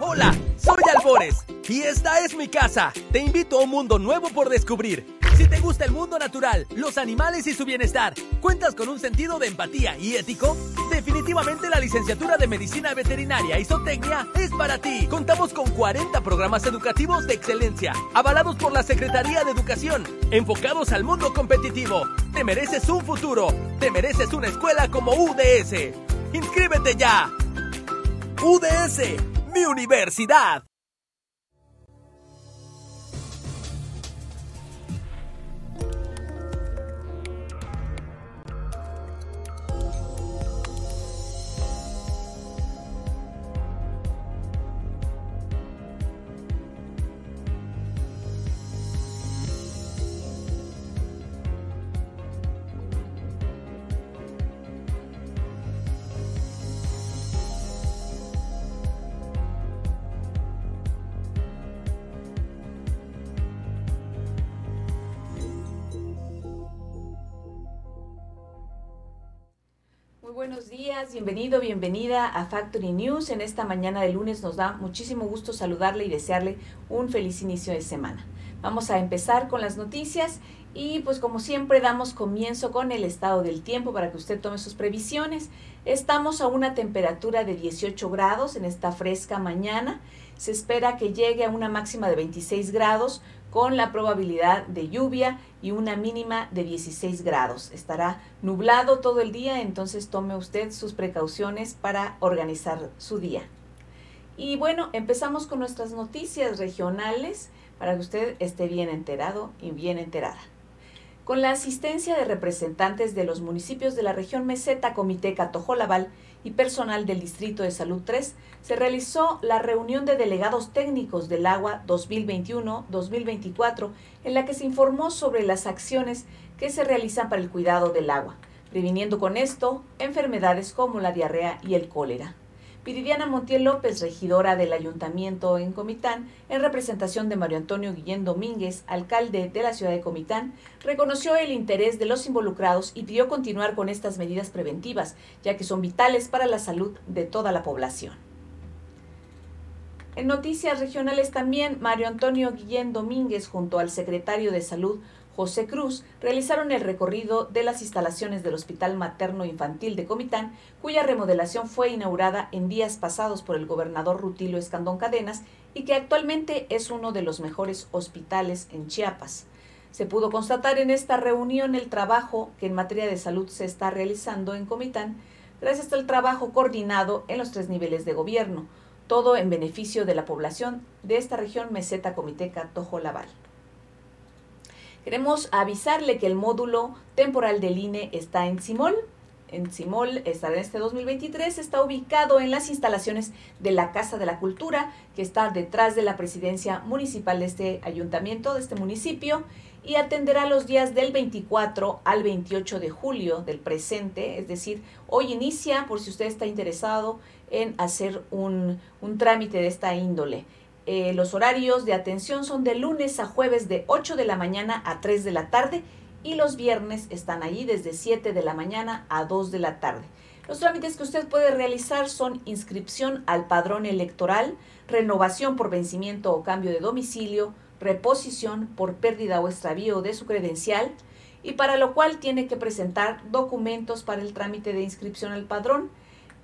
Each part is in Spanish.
Hola, soy Albores y esta es mi casa. Te invito a un mundo nuevo por descubrir. Si te gusta el mundo natural, los animales y su bienestar, ¿cuentas con un sentido de empatía y ético? Definitivamente la licenciatura de Medicina Veterinaria y Zootecnia es para ti. Contamos con 40 programas educativos de excelencia, avalados por la Secretaría de Educación, enfocados al mundo competitivo. Te mereces un futuro, te mereces una escuela como UDS. ¡Inscríbete ya! UDS mi universidad. Buenos días, bienvenido, bienvenida a Factory News. En esta mañana de lunes nos da muchísimo gusto saludarle y desearle un feliz inicio de semana. Vamos a empezar con las noticias y pues como siempre damos comienzo con el estado del tiempo para que usted tome sus previsiones. Estamos a una temperatura de 18 grados en esta fresca mañana. Se espera que llegue a una máxima de 26 grados con la probabilidad de lluvia y una mínima de 16 grados. Estará nublado todo el día, entonces tome usted sus precauciones para organizar su día. Y bueno, empezamos con nuestras noticias regionales para que usted esté bien enterado y bien enterada. Con la asistencia de representantes de los municipios de la región Meseta, Comité Catojolabal y personal del Distrito de Salud 3, se realizó la reunión de delegados técnicos del agua 2021-2024, en la que se informó sobre las acciones que se realizan para el cuidado del agua, previniendo con esto enfermedades como la diarrea y el cólera. Viridiana Montiel López, regidora del Ayuntamiento en Comitán, en representación de Mario Antonio Guillén Domínguez, alcalde de la ciudad de Comitán, reconoció el interés de los involucrados y pidió continuar con estas medidas preventivas, ya que son vitales para la salud de toda la población. En noticias regionales también, Mario Antonio Guillén Domínguez, junto al secretario de Salud, José Cruz realizaron el recorrido de las instalaciones del Hospital Materno Infantil de Comitán, cuya remodelación fue inaugurada en días pasados por el gobernador Rutilio Escandón Cadenas y que actualmente es uno de los mejores hospitales en Chiapas. Se pudo constatar en esta reunión el trabajo que en materia de salud se está realizando en Comitán, gracias al trabajo coordinado en los tres niveles de gobierno, todo en beneficio de la población de esta región meseta comiteca Tojo Laval. Queremos avisarle que el módulo temporal del INE está en Simol. En Simol estará en este 2023. Está ubicado en las instalaciones de la Casa de la Cultura, que está detrás de la presidencia municipal de este ayuntamiento, de este municipio, y atenderá los días del 24 al 28 de julio del presente. Es decir, hoy inicia, por si usted está interesado en hacer un, un trámite de esta índole. Eh, los horarios de atención son de lunes a jueves de 8 de la mañana a 3 de la tarde y los viernes están allí desde 7 de la mañana a 2 de la tarde. Los trámites que usted puede realizar son inscripción al padrón electoral, renovación por vencimiento o cambio de domicilio, reposición por pérdida o extravío de su credencial, y para lo cual tiene que presentar documentos para el trámite de inscripción al padrón,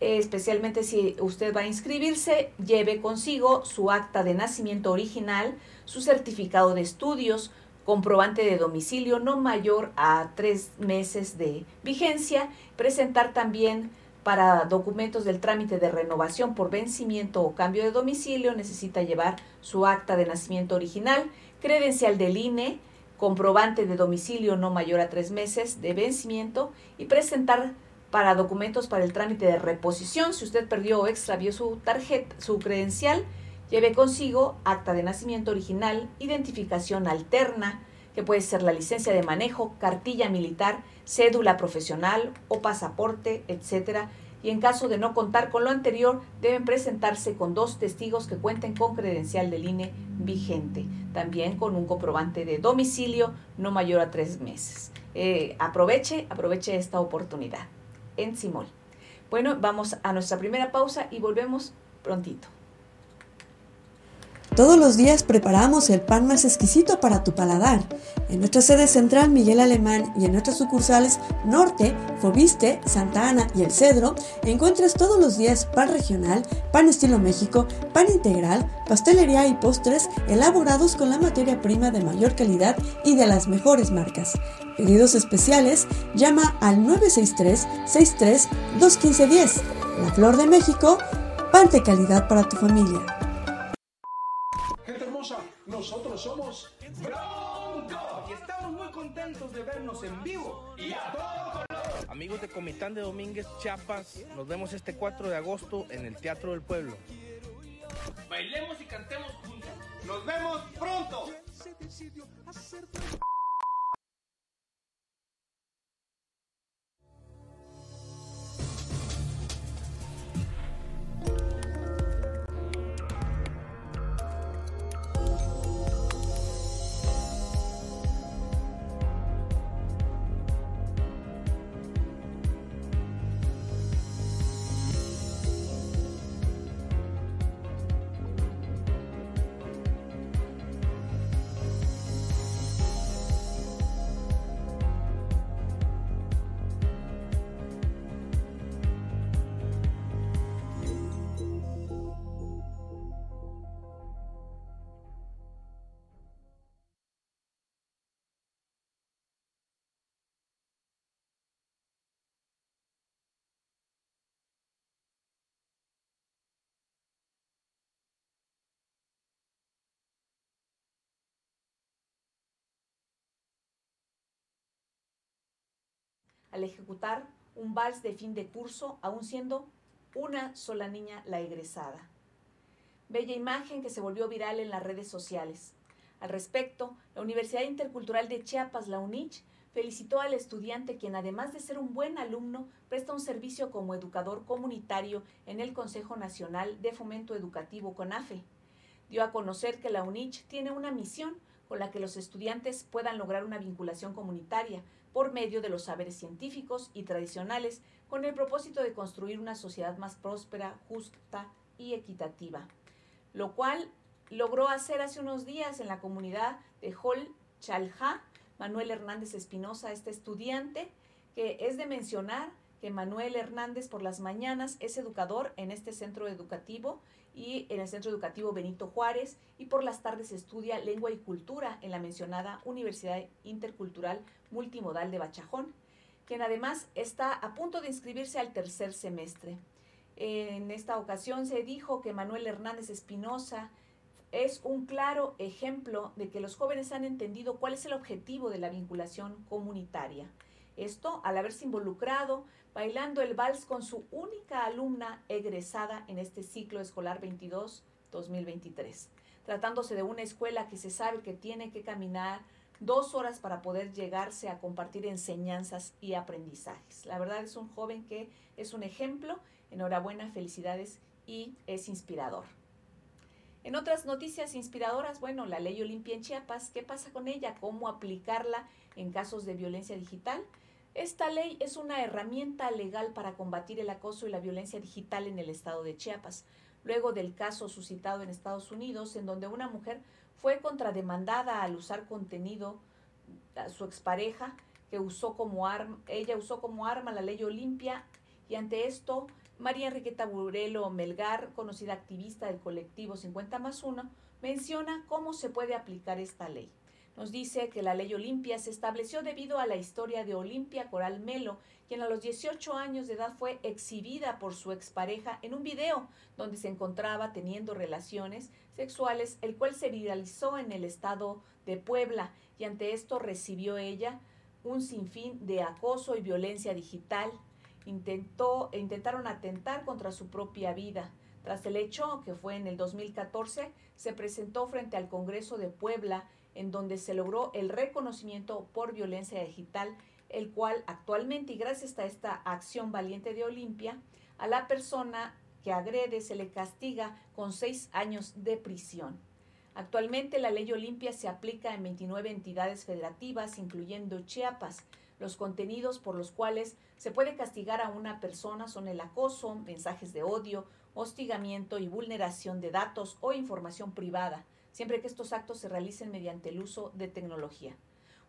especialmente si usted va a inscribirse, lleve consigo su acta de nacimiento original, su certificado de estudios, comprobante de domicilio no mayor a tres meses de vigencia, presentar también para documentos del trámite de renovación por vencimiento o cambio de domicilio, necesita llevar su acta de nacimiento original, credencial del INE, comprobante de domicilio no mayor a tres meses de vencimiento y presentar para documentos para el trámite de reposición. Si usted perdió o extravió su tarjeta, su credencial, Lleve consigo acta de nacimiento original, identificación alterna, que puede ser la licencia de manejo, cartilla militar, cédula profesional o pasaporte, etcétera. Y en caso de no contar con lo anterior, deben presentarse con dos testigos que cuenten con credencial del INE vigente, también con un comprobante de domicilio no mayor a tres meses. Eh, aproveche, aproveche esta oportunidad en Simol. Bueno, vamos a nuestra primera pausa y volvemos prontito. Todos los días preparamos el pan más exquisito para tu paladar. En nuestra sede central Miguel Alemán y en nuestras sucursales Norte, Fobiste, Santa Ana y El Cedro, encuentras todos los días pan regional, pan estilo México, pan integral, pastelería y postres elaborados con la materia prima de mayor calidad y de las mejores marcas. Pedidos especiales, llama al 963 63 215 La Flor de México, pan de calidad para tu familia. Amigos de Comitán de Domínguez, Chiapas, nos vemos este 4 de agosto en el Teatro del Pueblo. Bailemos y cantemos juntos. Nos vemos pronto. Al ejecutar un vals de fin de curso, aún siendo una sola niña la egresada. Bella imagen que se volvió viral en las redes sociales. Al respecto, la Universidad Intercultural de Chiapas, la UNICH, felicitó al estudiante quien además de ser un buen alumno, presta un servicio como educador comunitario en el Consejo Nacional de Fomento Educativo CONAFE. Dio a conocer que la UNICH tiene una misión con la que los estudiantes puedan lograr una vinculación comunitaria, por medio de los saberes científicos y tradicionales con el propósito de construir una sociedad más próspera, justa y equitativa, lo cual logró hacer hace unos días en la comunidad de Hol Chalja, Manuel Hernández Espinosa, este estudiante, que es de mencionar que Manuel Hernández por las mañanas es educador en este centro educativo y en el Centro Educativo Benito Juárez y por las tardes estudia lengua y cultura en la mencionada Universidad Intercultural Multimodal de Bachajón, quien además está a punto de inscribirse al tercer semestre. En esta ocasión se dijo que Manuel Hernández Espinosa es un claro ejemplo de que los jóvenes han entendido cuál es el objetivo de la vinculación comunitaria. Esto al haberse involucrado bailando el vals con su única alumna egresada en este ciclo escolar 22-2023, tratándose de una escuela que se sabe que tiene que caminar dos horas para poder llegarse a compartir enseñanzas y aprendizajes. La verdad es un joven que es un ejemplo, enhorabuena, felicidades y es inspirador. En otras noticias inspiradoras, bueno, la ley Olimpia en Chiapas, ¿qué pasa con ella? ¿Cómo aplicarla en casos de violencia digital? Esta ley es una herramienta legal para combatir el acoso y la violencia digital en el estado de Chiapas, luego del caso suscitado en Estados Unidos, en donde una mujer fue contrademandada al usar contenido a su expareja, que usó como arma, ella usó como arma la ley Olimpia, y ante esto, María Enriqueta Burelo Melgar, conocida activista del colectivo 50 más 1, menciona cómo se puede aplicar esta ley. Nos dice que la ley Olimpia se estableció debido a la historia de Olimpia Coral Melo, quien a los 18 años de edad fue exhibida por su expareja en un video donde se encontraba teniendo relaciones sexuales, el cual se viralizó en el estado de Puebla y ante esto recibió ella un sinfín de acoso y violencia digital. Intentó, intentaron atentar contra su propia vida. Tras el hecho, que fue en el 2014, se presentó frente al Congreso de Puebla, en donde se logró el reconocimiento por violencia digital, el cual actualmente, y gracias a esta acción valiente de Olimpia, a la persona que agrede se le castiga con seis años de prisión. Actualmente la ley Olimpia se aplica en 29 entidades federativas, incluyendo Chiapas. Los contenidos por los cuales se puede castigar a una persona son el acoso, mensajes de odio, hostigamiento y vulneración de datos o información privada, siempre que estos actos se realicen mediante el uso de tecnología.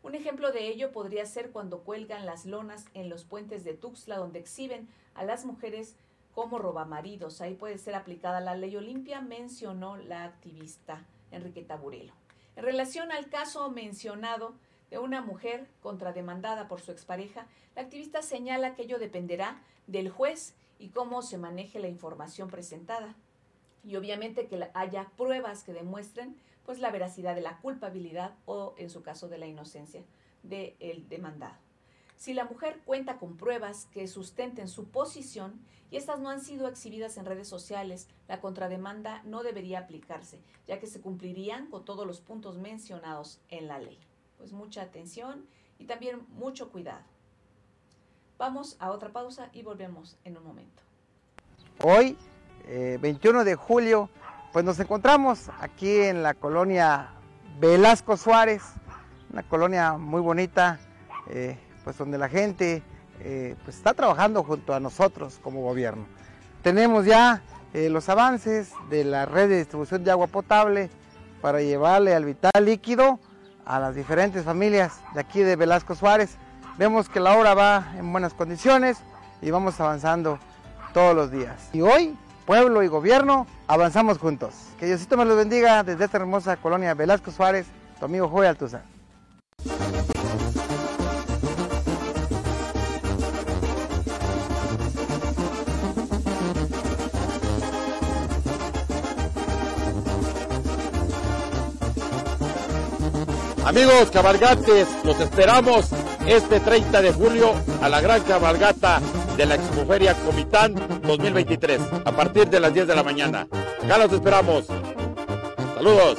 Un ejemplo de ello podría ser cuando cuelgan las lonas en los puentes de Tuxtla donde exhiben a las mujeres como robamaridos. Ahí puede ser aplicada la ley Olimpia, mencionó la activista Enriqueta Burelo. En relación al caso mencionado, de una mujer contrademandada por su expareja, la activista señala que ello dependerá del juez y cómo se maneje la información presentada. Y obviamente que haya pruebas que demuestren pues la veracidad de la culpabilidad o en su caso de la inocencia del demandado. Si la mujer cuenta con pruebas que sustenten su posición y estas no han sido exhibidas en redes sociales, la contrademanda no debería aplicarse, ya que se cumplirían con todos los puntos mencionados en la ley pues mucha atención y también mucho cuidado. Vamos a otra pausa y volvemos en un momento. Hoy, 21 eh, de julio, pues nos encontramos aquí en la colonia Velasco Suárez, una colonia muy bonita, eh, pues donde la gente eh, pues está trabajando junto a nosotros como gobierno. Tenemos ya los avances de la red de distribución de agua potable para llevarle al vital líquido a las diferentes familias de aquí de Velasco Suárez. Vemos que la obra va en buenas condiciones y vamos avanzando todos los días. Y hoy, pueblo y gobierno, avanzamos juntos. Que Diosito me los bendiga desde esta hermosa colonia Velasco Suárez, tu amigo Joy Altuza. Amigos cabalgates, los esperamos este 30 de julio a la gran cabalgata de la Expoferia Comitán 2023 a partir de las 10 de la mañana. Acá los esperamos. Saludos.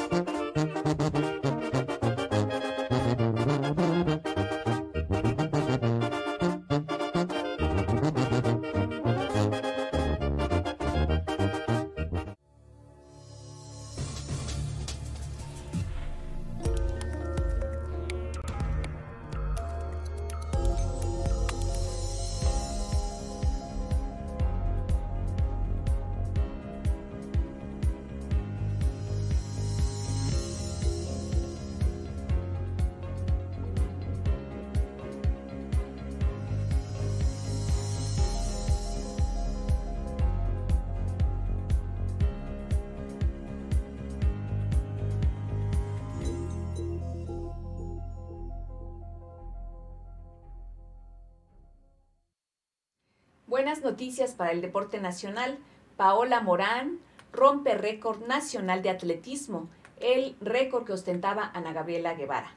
Buenas noticias para el deporte nacional. Paola Morán rompe récord nacional de atletismo, el récord que ostentaba Ana Gabriela Guevara.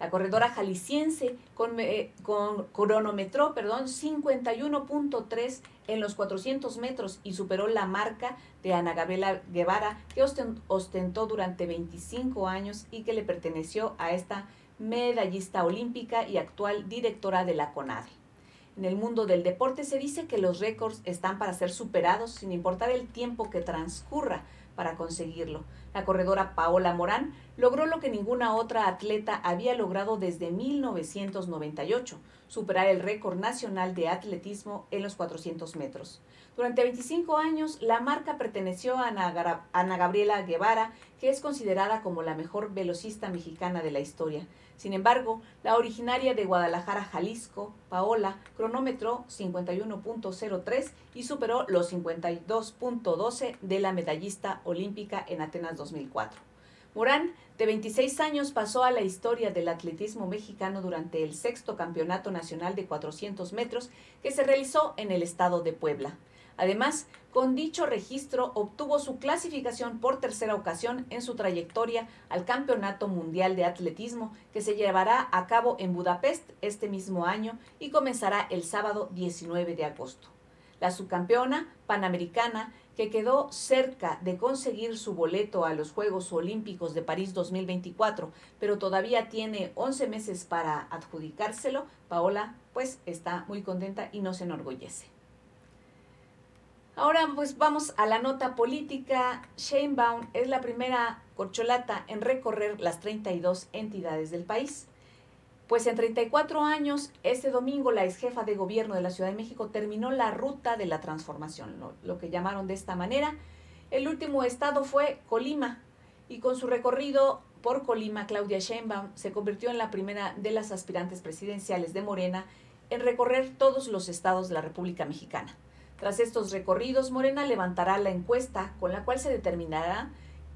La corredora jalisciense con, eh, cronometró perdón, 51.3 en los 400 metros y superó la marca de Ana Gabriela Guevara que ostentó durante 25 años y que le perteneció a esta medallista olímpica y actual directora de la CONADE. En el mundo del deporte se dice que los récords están para ser superados sin importar el tiempo que transcurra para conseguirlo. La corredora Paola Morán logró lo que ninguna otra atleta había logrado desde 1998, superar el récord nacional de atletismo en los 400 metros. Durante 25 años, la marca perteneció a Ana, Gabriela Guevara, que es considerada como la mejor velocista mexicana de la historia. Sin embargo, la originaria de Guadalajara, Jalisco, Paola, cronómetro 51.03 y superó los 52.12 de la medallista olímpica en Atenas 2004. Morán, de 26 años, pasó a la historia del atletismo mexicano durante el sexto Campeonato Nacional de 400 metros que se realizó en el estado de Puebla. Además, con dicho registro obtuvo su clasificación por tercera ocasión en su trayectoria al Campeonato Mundial de Atletismo que se llevará a cabo en Budapest este mismo año y comenzará el sábado 19 de agosto. La subcampeona panamericana que quedó cerca de conseguir su boleto a los Juegos Olímpicos de París 2024, pero todavía tiene 11 meses para adjudicárselo, Paola pues está muy contenta y no se enorgullece. Ahora pues vamos a la nota política. Sheinbaum es la primera corcholata en recorrer las 32 entidades del país. Pues en 34 años, este domingo la ex jefa de gobierno de la Ciudad de México terminó la ruta de la transformación, lo, que llamaron de esta manera. El último estado fue Colima y con su recorrido por Colima, Claudia Sheinbaum se convirtió en la primera de las aspirantes presidenciales de Morena en recorrer todos los estados de la República Mexicana. Tras estos recorridos, Morena levantará la encuesta con la cual se determinará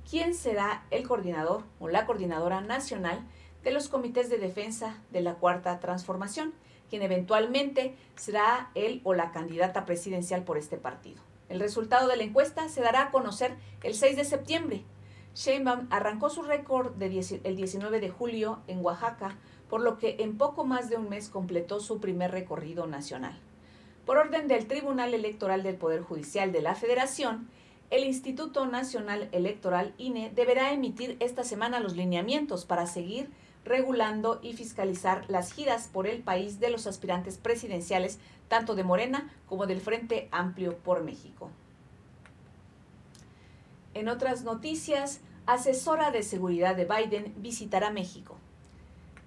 quién será el coordinador o la coordinadora nacional de los comités de defensa de la Cuarta Transformación, quien eventualmente será él o la candidata presidencial por este partido. El resultado de la encuesta se dará a conocer el 6 de septiembre. Sheinbaum arrancó su récord el 19 de julio en Oaxaca, por lo que en poco más de un mes completó su primer recorrido nacional. Por orden del Tribunal Electoral del Poder Judicial de la Federación, el Instituto Nacional Electoral INE deberá emitir esta semana los lineamientos para seguir regulando y fiscalizar las giras por el país de los aspirantes presidenciales, tanto de Morena como del Frente Amplio por México. En otras noticias, asesora de seguridad de Biden visitará México.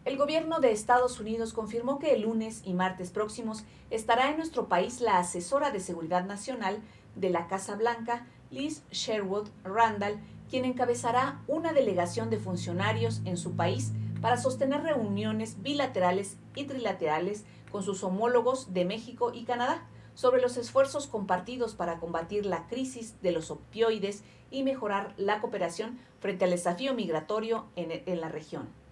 El gobierno de Estados Unidos confirmó que el lunes y martes próximos estará en nuestro país la asesora de seguridad nacional de la Casa Blanca, Liz Sherwood Randall, quien encabezará una delegación de funcionarios en su país para sostener reuniones bilaterales y trilaterales con sus homólogos de México y Canadá sobre los esfuerzos compartidos para combatir la crisis de los opioides y mejorar la cooperación frente al desafío migratorio en, la región.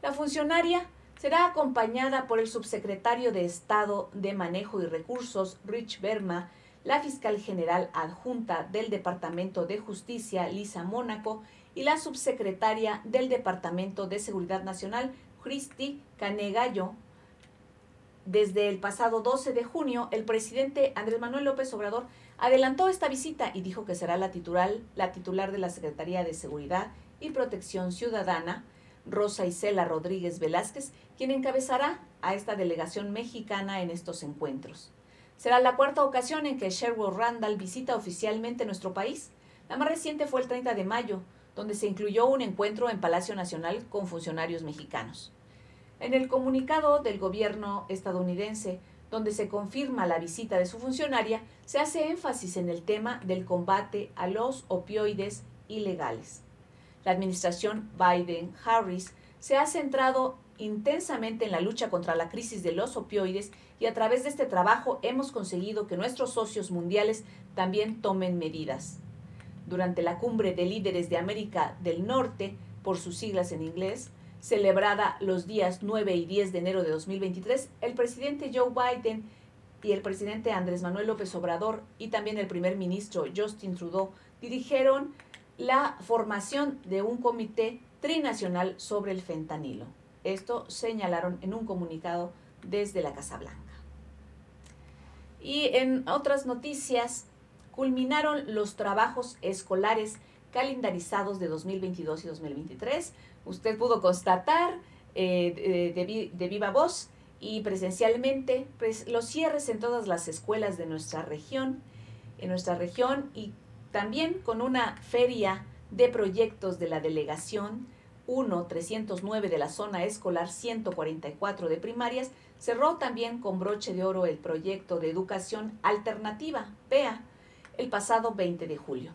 La funcionaria será acompañada por el subsecretario de Estado de Manejo y Recursos, Rich Berma, la fiscal general adjunta del Departamento de Justicia, Lisa Mónaco, y la subsecretaria del Departamento de Seguridad Nacional, Cristi Canegallo. Desde el pasado 12 de junio, el presidente Andrés Manuel López Obrador adelantó esta visita y dijo que será la titular, la titular de la Secretaría de Seguridad y Protección Ciudadana, Rosa Isela Rodríguez Velázquez, quien encabezará a esta delegación mexicana en estos encuentros. Será la cuarta ocasión en que Sherwood Randall visita oficialmente nuestro país. La más reciente fue el 30 de mayo, donde se incluyó un encuentro en Palacio Nacional con funcionarios mexicanos. En el comunicado del gobierno estadounidense, donde se confirma la visita de su funcionaria, se hace énfasis en el tema del combate a los opioides ilegales. La administración Biden-Harris se ha centrado intensamente en la lucha contra la crisis de los opioides y a través de este trabajo hemos conseguido que nuestros socios mundiales también tomen medidas. Durante la cumbre de líderes de América del Norte, por sus siglas en inglés, celebrada los días 9 y 10 de enero de 2023, el presidente Joe Biden y el presidente Andrés Manuel López Obrador y también el primer ministro Justin Trudeau dirigieron la formación de un comité trinacional sobre el fentanilo. Esto señalaron en un comunicado desde la Casa Blanca. Y en otras noticias, culminaron los trabajos escolares calendarizados de 2022 y 2023. Usted pudo constatar eh, de, viva voz y presencialmente pues, los cierres en todas las escuelas de nuestra región, en nuestra región y también con una feria de proyectos de la delegación 1 309 de la zona escolar 144 de primarias, cerró también con broche de oro el proyecto de educación alternativa, PEA, el pasado 20 de julio.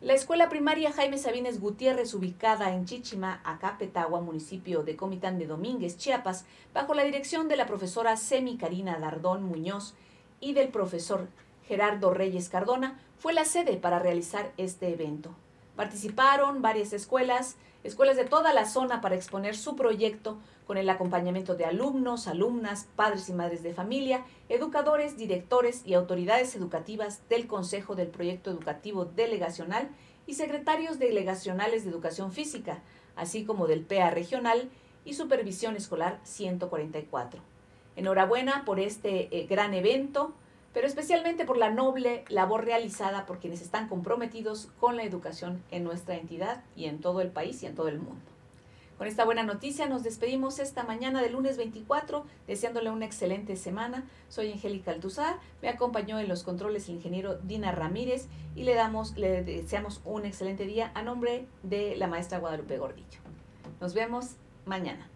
La escuela primaria Jaime Sabines Gutiérrez, ubicada en Chichima, Acapetagua, municipio de Comitán de Domínguez, Chiapas, bajo la dirección de la profesora Semi Karina Dardón Muñoz y del profesor Gerardo Reyes Cardona, fue la sede para realizar este evento. Participaron varias escuelas, escuelas de toda la zona para exponer su proyecto con el acompañamiento de alumnos, alumnas, padres y madres de familia, educadores, directores y autoridades educativas del Consejo del Proyecto Educativo Delegacional y secretarios delegacionales de Educación Física, así como del PEA Regional y Supervisión Escolar 144. Enhorabuena por este eh, gran evento. Pero especialmente por la noble labor realizada por quienes están comprometidos con la educación en nuestra entidad y en todo el país y en todo el mundo. Con esta buena noticia nos despedimos esta mañana del lunes 24, deseándole una excelente semana. Soy Angélica Altuzar, me acompañó en los controles el ingeniero Dina Ramírez y le damos, le deseamos un excelente día a nombre de la maestra Guadalupe Gordillo. Nos vemos mañana.